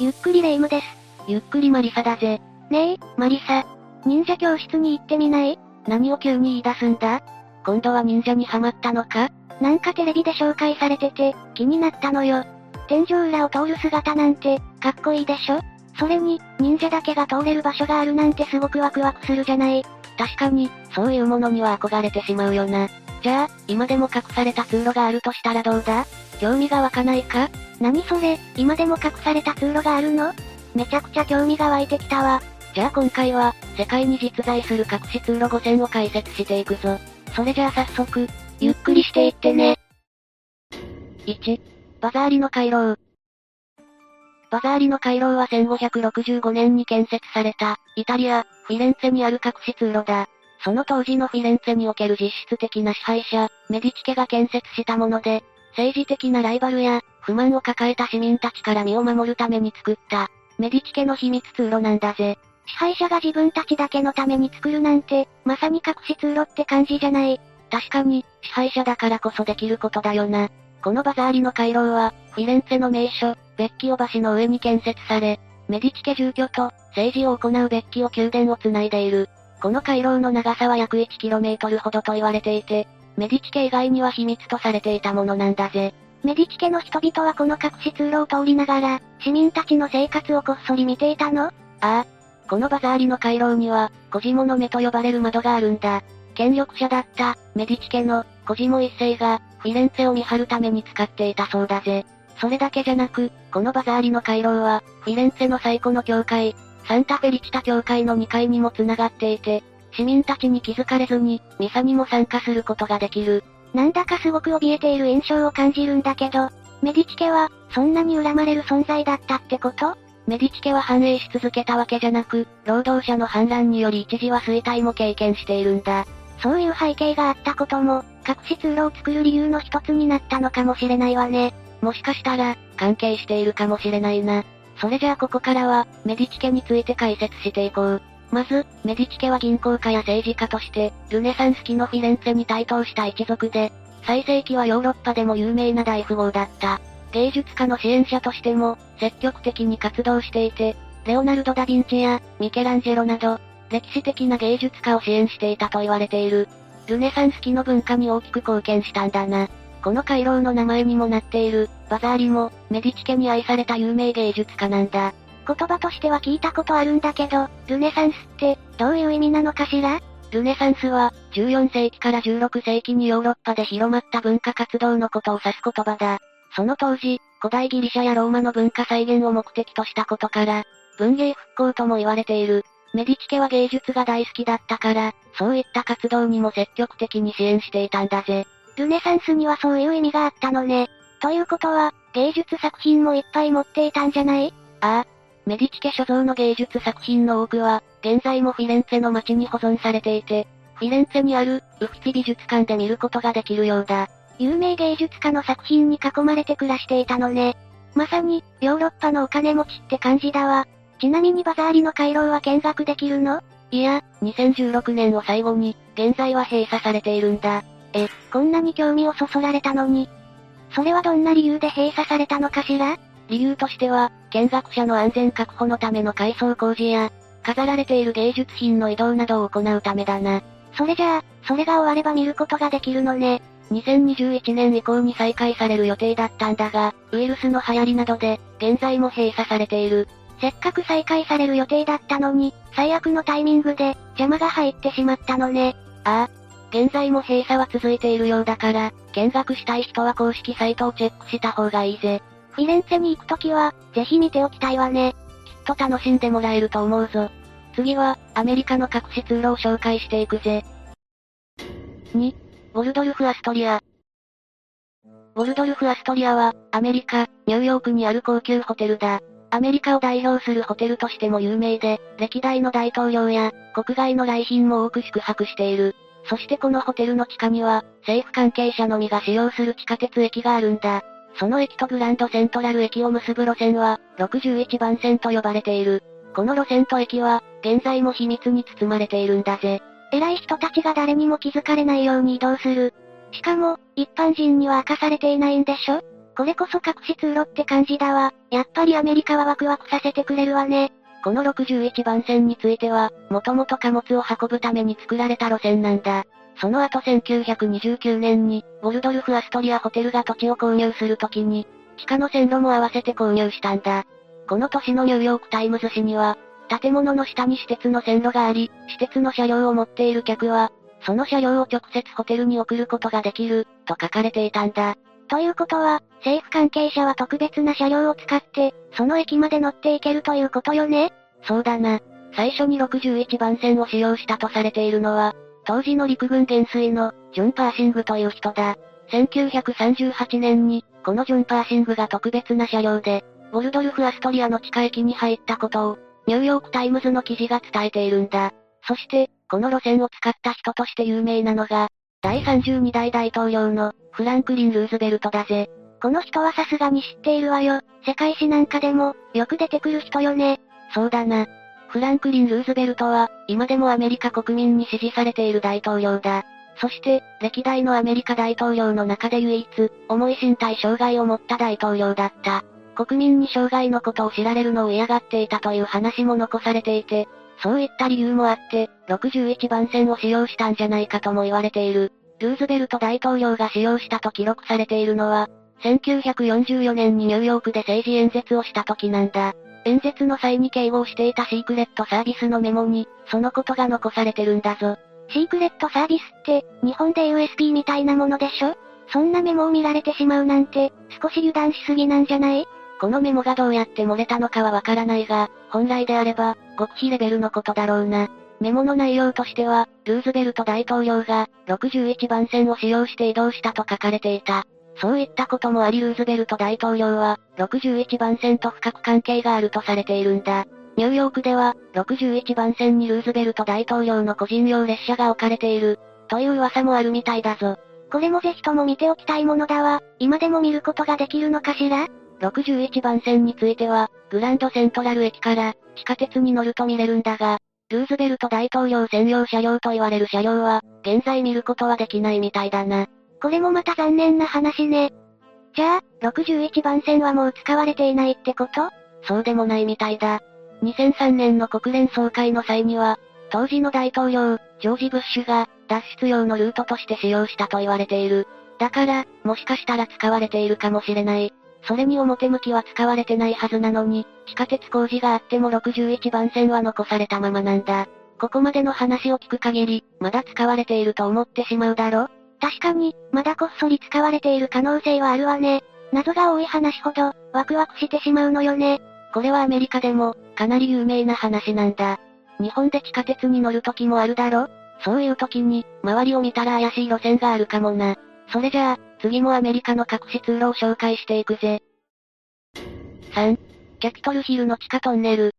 ゆっくりレ夢ムです。ゆっくりマリサだぜ。ねえ、マリサ。忍者教室に行ってみない？何を急に言い出すんだ？今度は忍者にハマったのか？なんかテレビで紹介されてて、気になったのよ。天井裏を通る姿なんて、かっこいいでしょ？それに、忍者だけが通れる場所があるなんてすごくワクワクするじゃない？確かに、そういうものには憧れてしまうよな。じゃあ、今でも隠された通路があるとしたらどうだ興味が湧かないか何それ、今でも隠された通路があるの？めちゃくちゃ興味が湧いてきたわ。じゃあ今回は、世界に実在する隠し通路5選を解説していくぞ。それじゃあ早速、ゆっくりしていってね。1、バザーリの回廊。バザーリの回廊は1565年に建設された、イタリア、フィレンツェにある隠し通路だ。その当時のフィレンツェにおける実質的な支配者、メディチ家が建設したもので、政治的なライバルや、不満を抱えた市民たちから身を守るために作った、メディチ家の秘密通路なんだぜ。支配者が自分たちだけのために作るなんて、まさに隠し通路って感じじゃない。確かに、支配者だからこそできることだよな。このバザーリの回廊は、フィレンツェの名所、ベッキオ橋の上に建設され、メディチ家住居と、政治を行うベッキオ宮殿を繋いでいる。この回廊の長さは約 1km ほどと言われていて、メディチ家以外には秘密とされていたものなんだぜ。メディチ家の人々はこの隠し通路を通りながら、市民たちの生活をこっそり見ていたの？ああ。このバザーリの回廊には、コジモの目と呼ばれる窓があるんだ。権力者だった、メディチ家の、コジモ一世が、フィレンツェを見張るために使っていたそうだぜ。それだけじゃなく、このバザーリの回廊は、フィレンツェの最古の教会、サンタフェリチタ教会の2階にも繋がっていて、市民たちに気づかれずに、ミサにも参加することができる。なんだかすごく怯えている印象を感じるんだけど、メディチ家は、そんなに恨まれる存在だったってこと？メディチ家は繁栄し続けたわけじゃなく、労働者の反乱により一時は衰退も経験しているんだ。そういう背景があったことも、隠し通路を作る理由の一つになったのかもしれないわね。もしかしたら、関係しているかもしれないな。それじゃあここからは、メディチ家について解説していこう。まず、メディチ家は銀行家や政治家として、ルネサンス期のフィレンツェに台頭した一族で、最盛期はヨーロッパでも有名な大富豪だった。芸術家の支援者としても、積極的に活動していて、レオナルド・ダ・ヴィンチや、ミケランジェロなど、歴史的な芸術家を支援していたと言われている。ルネサンス期の文化に大きく貢献したんだな。この回廊の名前にもなっている、バザーリも、メディチ家に愛された有名芸術家なんだ。言葉としては聞いたことあるんだけど、ルネサンスって、どういう意味なのかしら？ルネサンスは、14世紀から16世紀にヨーロッパで広まった文化活動のことを指す言葉だ。その当時、古代ギリシャやローマの文化再現を目的としたことから、文芸復興とも言われている。メディチ家は芸術が大好きだったから、そういった活動にも積極的に支援していたんだぜ。ルネサンスにはそういう意味があったのね。ということは、芸術作品もいっぱい持っていたんじゃない？ああ。メディチ家所蔵の芸術作品の多くは、現在もフィレンツェの街に保存されていて、フィレンツェにある、ウフィツィ美術館で見ることができるようだ。有名芸術家の作品に囲まれて暮らしていたのね。まさに、ヨーロッパのお金持ちって感じだわ。ちなみにバザーリの回廊は見学できるの？いや、2016年を最後に、現在は閉鎖されているんだ。え、こんなに興味をそそられたのに。それはどんな理由で閉鎖されたのかしら？理由としては、見学者の安全確保のための改装工事や、飾られている芸術品の移動などを行うためだな。それじゃあ、それが終われば見ることができるのね。2021年以降に再開される予定だったんだが、ウイルスの流行りなどで、現在も閉鎖されている。せっかく再開される予定だったのに、最悪のタイミングで、邪魔が入ってしまったのね。ああ。現在も閉鎖は続いているようだから、見学したい人は公式サイトをチェックした方がいいぜ。フィレンツェに行くときは、ぜひ見ておきたいわね。きっと楽しんでもらえると思うぞ。次は、アメリカの隠し通路を紹介していくぜ。2、ウォルドルフ・アストリア。ウォルドルフ・アストリアは、アメリカ、ニューヨークにある高級ホテルだ。アメリカを代表するホテルとしても有名で、歴代の大統領や、国外の来賓も多く宿泊している。そしてこのホテルの地下には、政府関係者のみが使用する地下鉄駅があるんだ。その駅とグランドセントラル駅を結ぶ路線は、61番線と呼ばれている。この路線と駅は、現在も秘密に包まれているんだぜ。偉い人たちが誰にも気づかれないように移動する。しかも、一般人には明かされていないんでしょ？これこそ隠し通路って感じだわ。やっぱりアメリカはワクワクさせてくれるわね。この61番線については、もともと貨物を運ぶために作られた路線なんだ。その後1929年に、ウォルドルフ・アストリアホテルが土地を購入するときに、地下の線路も合わせて購入したんだ。この年のニューヨークタイムズ紙には、建物の下に私鉄の線路があり、私鉄の車両を持っている客は、その車両を直接ホテルに送ることができる、と書かれていたんだ。ということは、政府関係者は特別な車両を使って、その駅まで乗っていけるということよね？そうだな。最初に61番線を使用したとされているのは、当時の陸軍元帥の、ジョン・パーシングという人だ。1938年に、このジョン・パーシングが特別な車両で、ウォルドルフ・アストリアの地下駅に入ったことを、ニューヨークタイムズの記事が伝えているんだ。そして、この路線を使った人として有名なのが、第32代大統領の、フランクリン・ルーズベルトだぜ。この人はさすがに知っているわよ。世界史なんかでも、よく出てくる人よね。そうだな。フランクリン・ルーズベルトは、今でもアメリカ国民に支持されている大統領だ。そして、歴代のアメリカ大統領の中で唯一、重い身体障害を持った大統領だった。国民に障害のことを知られるのを嫌がっていたという話も残されていて、そういった理由もあって、61番線を使用したんじゃないかとも言われている。ルーズベルト大統領が使用したと記録されているのは、1944年にニューヨークで政治演説をした時なんだ。演説の際に警護していたシークレットサービスのメモに、そのことが残されてるんだぞ。シークレットサービスって、日本で USB みたいなものでしょ？そんなメモを見られてしまうなんて、少し油断しすぎなんじゃない？このメモがどうやって漏れたのかはわからないが、本来であれば、極秘レベルのことだろうな。メモの内容としては、ルーズベルト大統領が、61番線を使用して移動したと書かれていた。そういったこともありルーズベルト大統領は、61番線と深く関係があるとされているんだ。ニューヨークでは、61番線にルーズベルト大統領の個人用列車が置かれている、という噂もあるみたいだぞ。これもぜひとも見ておきたいものだわ。今でも見ることができるのかしら ?61 番線については、グランドセントラル駅から、地下鉄に乗ると見れるんだが、ルーズベルト大統領専用車両と言われる車両は、現在見ることはできないみたいだな。これもまた残念な話ね。じゃあ、61番線はもう使われていないってこと？そうでもないみたいだ。2003年の国連総会の際には、当時の大統領、ジョージ・ブッシュが、脱出用のルートとして使用したと言われている。だから、もしかしたら使われているかもしれない。それに表向きは使われてないはずなのに、地下鉄工事があっても61番線は残されたままなんだ。ここまでの話を聞く限り、まだ使われていると思ってしまうだろ？確かに、まだこっそり使われている可能性はあるわね。謎が多い話ほど、ワクワクしてしまうのよね。これはアメリカでも、かなり有名な話なんだ。日本で地下鉄に乗る時もあるだろ？そういう時に、周りを見たら怪しい路線があるかもな。それじゃあ、次もアメリカの隠し通路を紹介していくぜ。3. キャピトルヒルの地下トンネル。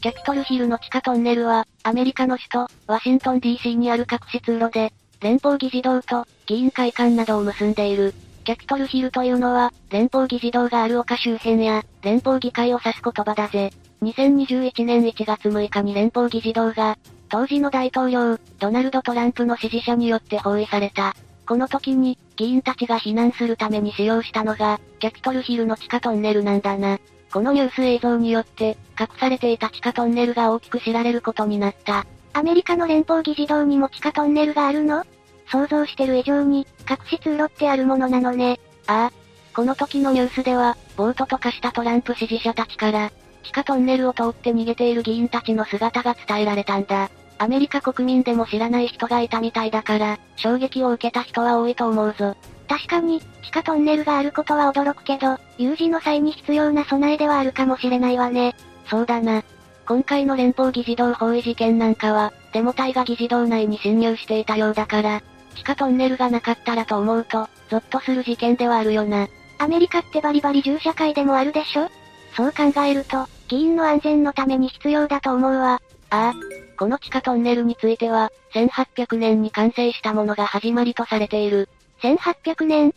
キャピトルヒルの地下トンネルは、アメリカの首都、ワシントン DC にある隠し通路で、連邦議事堂と、議員会館などを結んでいる。キャピトルヒルというのは、連邦議事堂がある丘周辺や、連邦議会を指す言葉だぜ。2021年1月6日に連邦議事堂が、当時の大統領、ドナルド・トランプの支持者によって包囲された。この時に、議員たちが避難するために使用したのが、キャピトルヒルの地下トンネルなんだな。このニュース映像によって、隠されていた地下トンネルが大きく知られることになった。アメリカの連邦議事堂にも地下トンネルがあるの？想像してる以上に、隠し通路ってあるものなのね。ああ。この時のニュースでは、ボートと化したトランプ支持者たちから、地下トンネルを通って逃げている議員たちの姿が伝えられたんだ。アメリカ国民でも知らない人がいたみたいだから、衝撃を受けた人は多いと思うぞ。確かに、地下トンネルがあることは驚くけど、有事の際に必要な備えではあるかもしれないわね。そうだな。今回の連邦議事堂包囲事件なんかは、デモ隊が議事堂内に侵入していたようだから、地下トンネルがなかったらと思うと、ゾッとする事件ではあるよな。アメリカってバリバリ銃社会でもあるでしょ？そう考えると、議員の安全のために必要だと思うわ。ああ。この地下トンネルについては、1800年に完成したものが始まりとされている。1800年？っ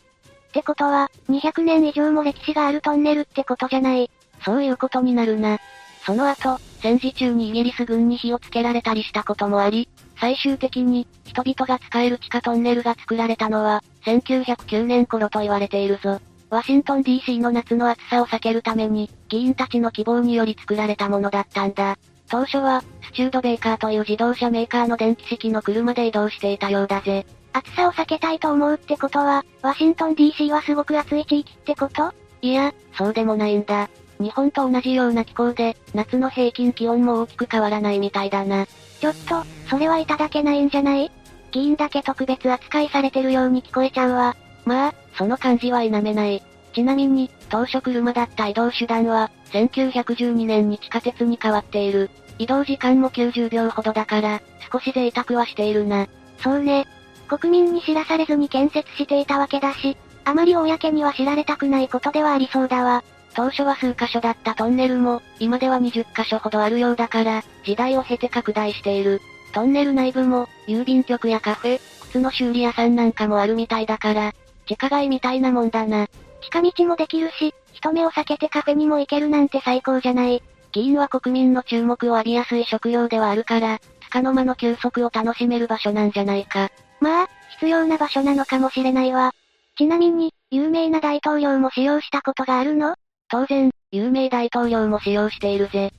てことは、200年以上も歴史があるトンネルってことじゃない。そういうことになるな。その後、戦時中にイギリス軍に火をつけられたりしたこともあり、最終的に、人々が使える地下トンネルが作られたのは、1909年頃と言われているぞ。ワシントン DC の夏の暑さを避けるために、議員たちの希望により作られたものだったんだ。当初は、スチュードベーカーという自動車メーカーの電気式の車で移動していたようだぜ。暑さを避けたいと思うってことは、ワシントン DC はすごく暑い地域ってこと？いや、そうでもないんだ。日本と同じような気候で、夏の平均気温も大きく変わらないみたいだな。ちょっと、それはいただけないんじゃない？議員だけ特別扱いされてるように聞こえちゃうわ。まあ、その感じは否めない。ちなみに、当初車だった移動手段は、1912年に地下鉄に変わっている。移動時間も90秒ほどだから、少し贅沢はしているな。そうね。国民に知らされずに建設していたわけだし、あまり公には知られたくないことではありそうだわ。当初は数箇所だったトンネルも、今では20箇所ほどあるようだから、時代を経て拡大している。トンネル内部も、郵便局やカフェ、靴の修理屋さんなんかもあるみたいだから、地下街みたいなもんだな。地下道もできるし、人目を避けてカフェにも行けるなんて最高じゃない。議員は国民の注目を浴びやすい職業ではあるから、束の間の休息を楽しめる場所なんじゃないか。まあ、必要な場所なのかもしれないわ。ちなみに、有名な大統領も使用したことがあるの？当然、有名大統領も使用しているぜ。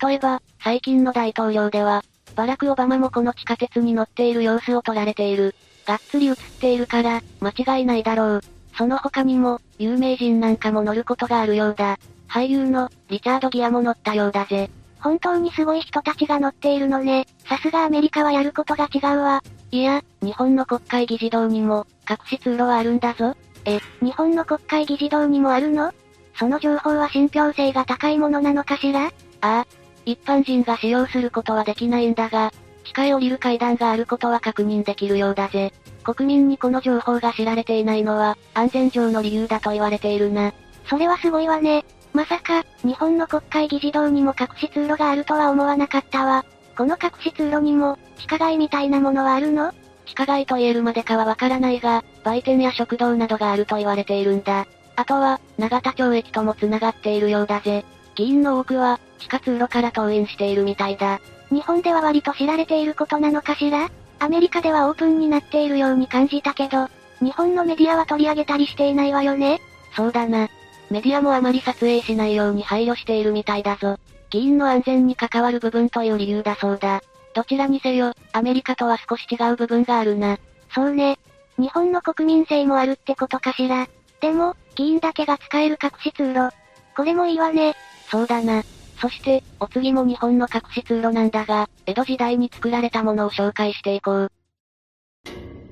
例えば、最近の大統領では、バラク・オバマもこの地下鉄に乗っている様子を撮られている。がっつり映っているから、間違いないだろう。その他にも、有名人なんかも乗ることがあるようだ。俳優の、リチャード・ギアも乗ったようだぜ。本当にすごい人たちが乗っているのね。さすがアメリカはやることが違うわ。いや、日本の国会議事堂にも、隠し通路はあるんだぞ。え、日本の国会議事堂にもあるの？その情報は信憑性が高いものなのかしら？ああ。一般人が使用することはできないんだが、地下へ降りる階段があることは確認できるようだぜ。国民にこの情報が知られていないのは、安全上の理由だと言われているな。それはすごいわね。まさか、日本の国会議事堂にも隠し通路があるとは思わなかったわ。この隠し通路にも、地下街みたいなものはあるの？地下街と言えるまでかはわからないが、売店や食堂などがあると言われているんだ。あとは、長田町駅とも繋がっているようだぜ。議員の多くは、地下通路から登院しているみたいだ。日本では割と知られていることなのかしら？アメリカではオープンになっているように感じたけど、日本のメディアは取り上げたりしていないわよね？そうだな。メディアもあまり撮影しないように配慮しているみたいだぞ。議員の安全に関わる部分という理由だそうだ。どちらにせよ、アメリカとは少し違う部分があるな。そうね。日本の国民性もあるってことかしら？でも、議員だけが使える隠し通路。これもいいわね。そうだな。そして、お次も日本の隠し通路なんだが、江戸時代に作られたものを紹介していこう。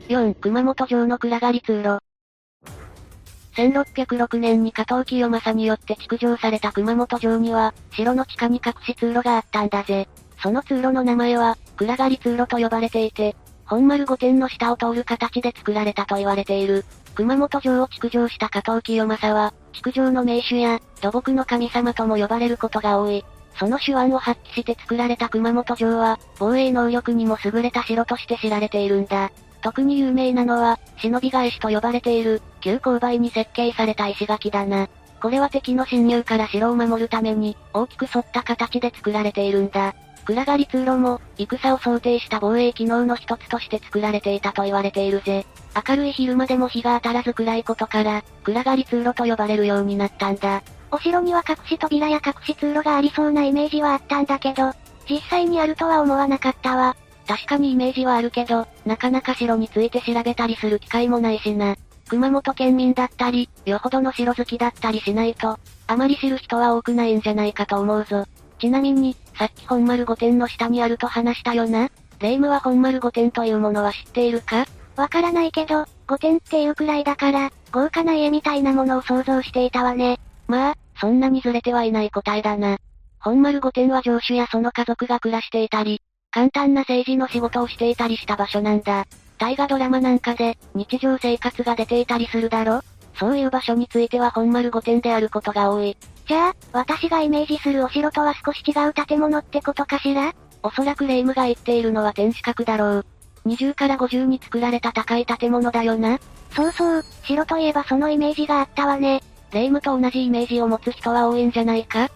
4、熊本城の暗がり通路。1606年に加藤清正によって築城された熊本城には、城の地下に隠し通路があったんだぜ。その通路の名前は、暗がり通路と呼ばれていて、本丸御殿の下を通る形で作られたと言われている。熊本城を築城した加藤清正は、築城の名手や、土木の神様とも呼ばれることが多い。その手腕を発揮して作られた熊本城は、防衛能力にも優れた城として知られているんだ。特に有名なのは、忍び返しと呼ばれている、急勾配に設計された石垣だな。これは敵の侵入から城を守るために、大きく反った形で作られているんだ。暗がり通路も、戦を想定した防衛機能の一つとして作られていたと言われているぜ。明るい昼間でも日が当たらず暗いことから、暗がり通路と呼ばれるようになったんだ。お城には隠し扉や隠し通路がありそうなイメージはあったんだけど、実際にあるとは思わなかったわ。確かにイメージはあるけど、なかなか城について調べたりする機会もないしな。熊本県民だったり、よほどの城好きだったりしないと、あまり知る人は多くないんじゃないかと思うぞ。ちなみに、さっき本丸御殿の下にあると話したよな。霊夢は本丸御殿というものは知っているか？わからないけど、御殿っていうくらいだから、豪華な家みたいなものを想像していたわね。まあ、そんなにずれてはいない答えだな。本丸御殿は城主やその家族が暮らしていたり、簡単な政治の仕事をしていたりした場所なんだ。大河ドラマなんかで、日常生活が出ていたりするだろ？そういう場所については本丸御殿であることが多い。じゃあ、私がイメージするお城とは少し違う建物ってことかしら？おそらく霊夢が言っているのは天守閣だろう。20から50に作られた高い建物だよな。そうそう、城といえばそのイメージがあったわね。霊夢と同じイメージを持つ人は多いんじゃないか？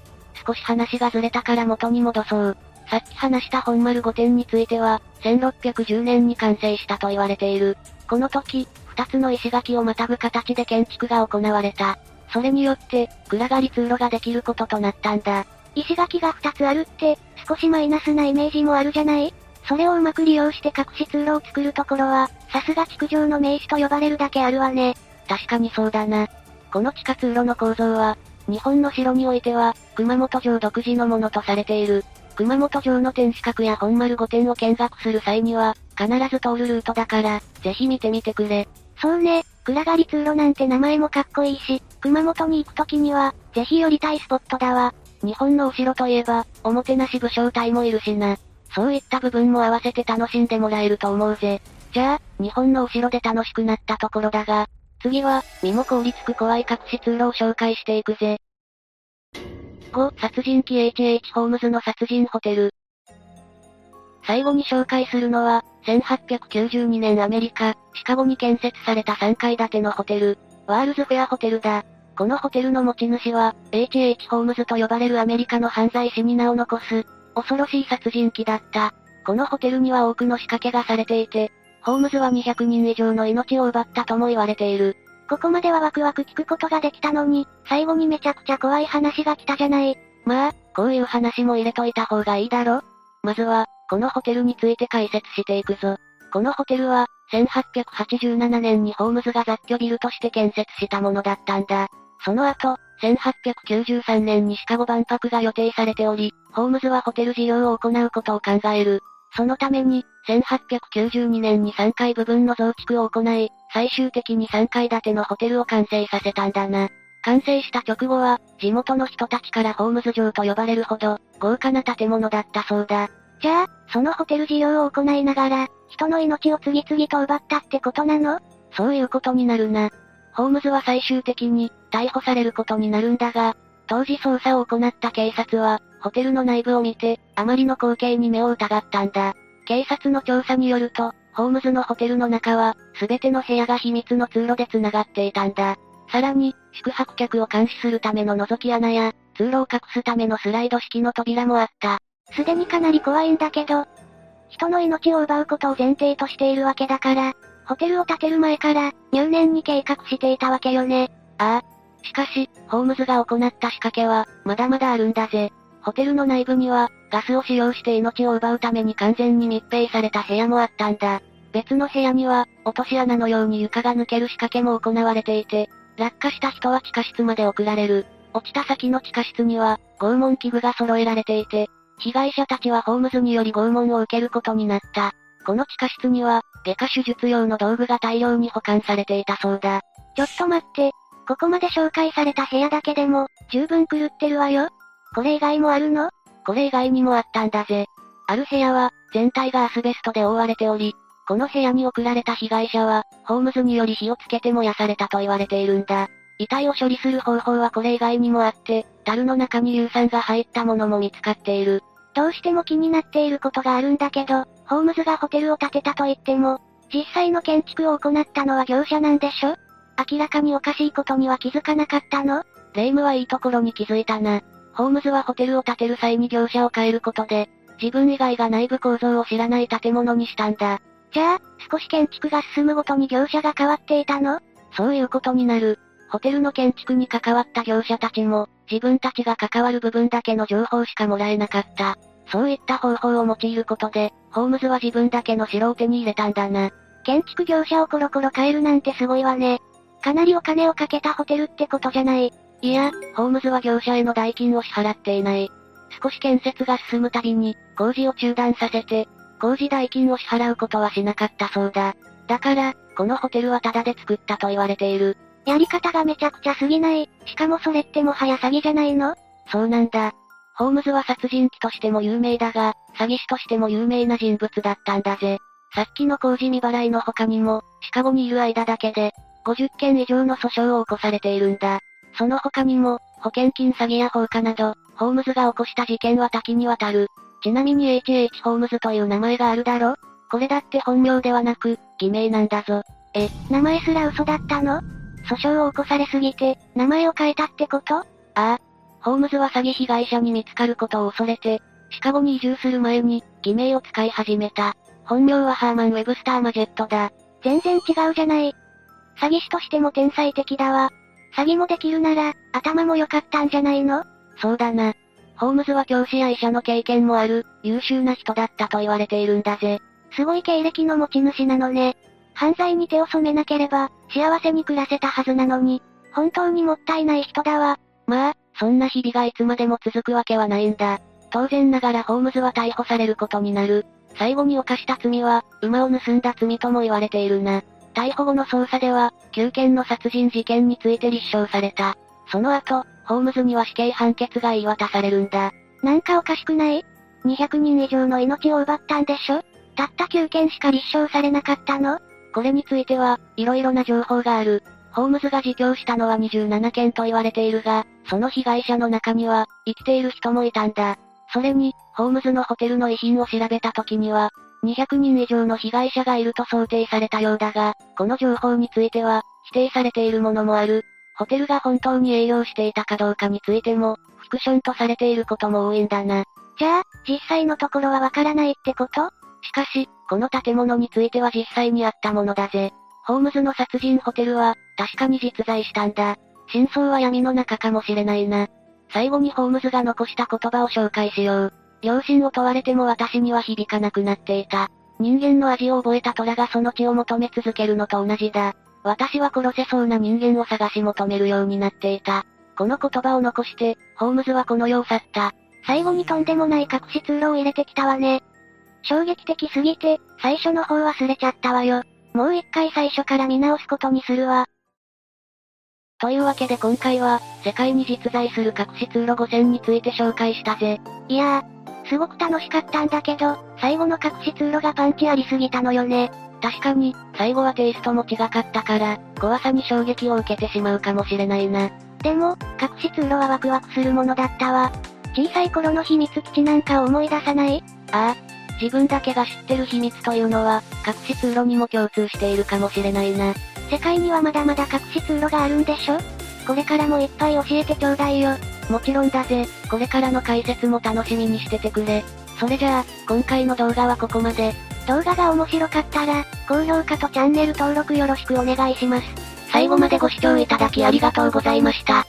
少し話がずれたから元に戻そう。さっき話した本丸御殿については、1610年に完成したと言われている。この時、二つの石垣をまたぐ形で建築が行われた。それによって、暗がり通路ができることとなったんだ。石垣が二つあるって、少しマイナスなイメージもあるじゃない？それをうまく利用して隠し通路を作るところは、さすが築城の名手と呼ばれるだけあるわね。確かにそうだな。この地下通路の構造は、日本の城においては、熊本城独自のものとされている。熊本城の天守閣や本丸御殿を見学する際には、必ず通るルートだから、ぜひ見てみてくれ。そうね、暗がり通路なんて名前もかっこいいし、熊本に行くときには、ぜひ寄りたいスポットだわ。日本のお城といえば、おもてなし武将隊もいるしな。そういった部分も合わせて楽しんでもらえると思うぜ。じゃあ、日本のお城で楽しくなったところだが、次は、身も凍りつく怖い隠し通路を紹介していくぜ。5、殺人鬼 HH ホームズの殺人ホテル。最後に紹介するのは、1892年アメリカ、シカゴに建設された3階建てのホテル、ワールズフェアホテルだ。このホテルの持ち主は、HH ホームズと呼ばれるアメリカの犯罪師に名を残す、恐ろしい殺人鬼だった。このホテルには多くの仕掛けがされていて、ホームズは200人以上の命を奪ったとも言われている。ここまではワクワク聞くことができたのに、最後にめちゃくちゃ怖い話が来たじゃない。まあ、こういう話も入れといた方がいいだろまずは、このホテルについて解説していくぞ。このホテルは、1887年にホームズが雑居ビルとして建設したものだったんだ。その後、1893年にシカゴ万博が予定されており、ホームズはホテル事業を行うことを考える。そのために、1892年に3階部分の増築を行い、最終的に3階建てのホテルを完成させたんだな。完成した直後は、地元の人たちからホームズ城と呼ばれるほど、豪華な建物だったそうだ。じゃあ、そのホテル事業を行いながら、人の命を次々と奪ったってことなの？そういうことになるな。ホームズは最終的に、逮捕されることになるんだが、当時捜査を行った警察は、ホテルの内部を見て、あまりの光景に目を疑ったんだ。警察の調査によると、ホームズのホテルの中は、すべての部屋が秘密の通路で繋がっていたんだ。さらに、宿泊客を監視するための覗き穴や、通路を隠すためのスライド式の扉もあった。すでにかなり怖いんだけど、人の命を奪うことを前提としているわけだから、ホテルを建てる前から、入念に計画していたわけよね。ああ。しかし、ホームズが行った仕掛けは、まだまだあるんだぜ。ホテルの内部には、ガスを使用して命を奪うために完全に密閉された部屋もあったんだ。別の部屋には、落とし穴のように床が抜ける仕掛けも行われていて、落下した人は地下室まで送られる。落ちた先の地下室には、拷問器具が揃えられていて、被害者たちはホームズにより拷問を受けることになった。この地下室には、外科手術用の道具が大量に保管されていたそうだ。ちょっと待って、ここまで紹介された部屋だけでも、十分狂ってるわよ。これ以外もあるの？これ以外にもあったんだぜ。ある部屋は、全体がアスベストで覆われており、この部屋に送られた被害者は、ホームズにより火をつけて燃やされたと言われているんだ。遺体を処理する方法はこれ以外にもあって、樽の中に硫酸が入ったものも見つかっている。どうしても気になっていることがあるんだけど、ホームズがホテルを建てたと言っても、実際の建築を行ったのは業者なんでしょ？明らかにおかしいことには気づかなかったの？レイムはいいところに気づいたな。ホームズはホテルを建てる際に業者を変えることで、自分以外が内部構造を知らない建物にしたんだ。じゃあ、少し建築が進むごとに業者が変わっていたの？そういうことになる。ホテルの建築に関わった業者たちも、自分たちが関わる部分だけの情報しかもらえなかった。そういった方法を用いることで、ホームズは自分だけの城を手に入れたんだな。建築業者をコロコロ変えるなんてすごいわね。かなりお金をかけたホテルってことじゃない。いや、ホームズは業者への代金を支払っていない。少し建設が進むたびに、工事を中断させて、工事代金を支払うことはしなかったそうだ。だから、このホテルはタダで作ったと言われている。やり方がめちゃくちゃすぎない。しかもそれってもはや詐欺じゃないの？そうなんだ。ホームズは殺人鬼としても有名だが、詐欺師としても有名な人物だったんだぜ。さっきの工事未払いの他にも、シカゴにいる間だけで、50件以上の訴訟を起こされているんだ。その他にも、保険金詐欺や放火など、ホームズが起こした事件は多岐にわたる。ちなみに HH ホームズという名前があるだろ？これだって本名ではなく、偽名なんだぞ。え、名前すら嘘だったの？訴訟を起こされすぎて、名前を変えたってこと？ああ。ホームズは詐欺被害者に見つかることを恐れて、シカゴに移住する前に、偽名を使い始めた。本名はハーマン・ウェブスター・マジェットだ。全然違うじゃない。詐欺師としても天才的だわ。詐欺もできるなら、頭も良かったんじゃないの？そうだな。ホームズは教師や医者の経験もある、優秀な人だったと言われているんだぜ。すごい経歴の持ち主なのね。犯罪に手を染めなければ、幸せに暮らせたはずなのに、本当にもったいない人だわ。まあ、そんな日々がいつまでも続くわけはないんだ。当然ながらホームズは逮捕されることになる。最後に犯した罪は、馬を盗んだ罪とも言われているな。逮捕後の捜査では、9件の殺人事件について立証された。その後、ホームズには死刑判決が言い渡されるんだ。なんかおかしくない ?200 人以上の命を奪ったんでしょ？たった9件しか立証されなかったの？これについては、色々な情報がある。ホームズが自供したのは27件と言われているが、その被害者の中には、生きている人もいたんだ。それに、ホームズのホテルの遺品を調べた時には、200人以上の被害者がいると想定されたようだが、この情報については、否定されているものもある。ホテルが本当に営業していたかどうかについても、フィクションとされていることも多いんだな。じゃあ、実際のところはわからないってこと？しかし、この建物については実際にあったものだぜ。ホームズの殺人ホテルは、確かに実在したんだ。真相は闇の中かもしれないな。最後にホームズが残した言葉を紹介しよう。良心を問われても私には響かなくなっていた。人間の味を覚えた虎がその血を求め続けるのと同じだ。私は殺せそうな人間を探し求めるようになっていた。この言葉を残して、ホームズはこの世を去った。最後にとんでもない隠し通路を入れてきたわね。衝撃的すぎて、最初の方忘れちゃったわよ。もう一回最初から見直すことにするわ。というわけで今回は、世界に実在する隠し通路5選について紹介したぜ。いやー、すごく楽しかったんだけど、最後の隠し通路がパンチありすぎたのよね。確かに、最後はテイストも違かったから、怖さに衝撃を受けてしまうかもしれないな。でも、隠し通路はワクワクするものだったわ。小さい頃の秘密基地なんかを思い出さない？ああ。自分だけが知ってる秘密というのは、隠し通路にも共通しているかもしれないな。世界にはまだまだ隠し通路があるんでしょ？これからもいっぱい教えてちょうだいよ。もちろんだぜ。これからの解説も楽しみにしててくれ。それじゃあ、今回の動画はここまで。動画が面白かったら、高評価とチャンネル登録よろしくお願いします。最後までご視聴いただきありがとうございました。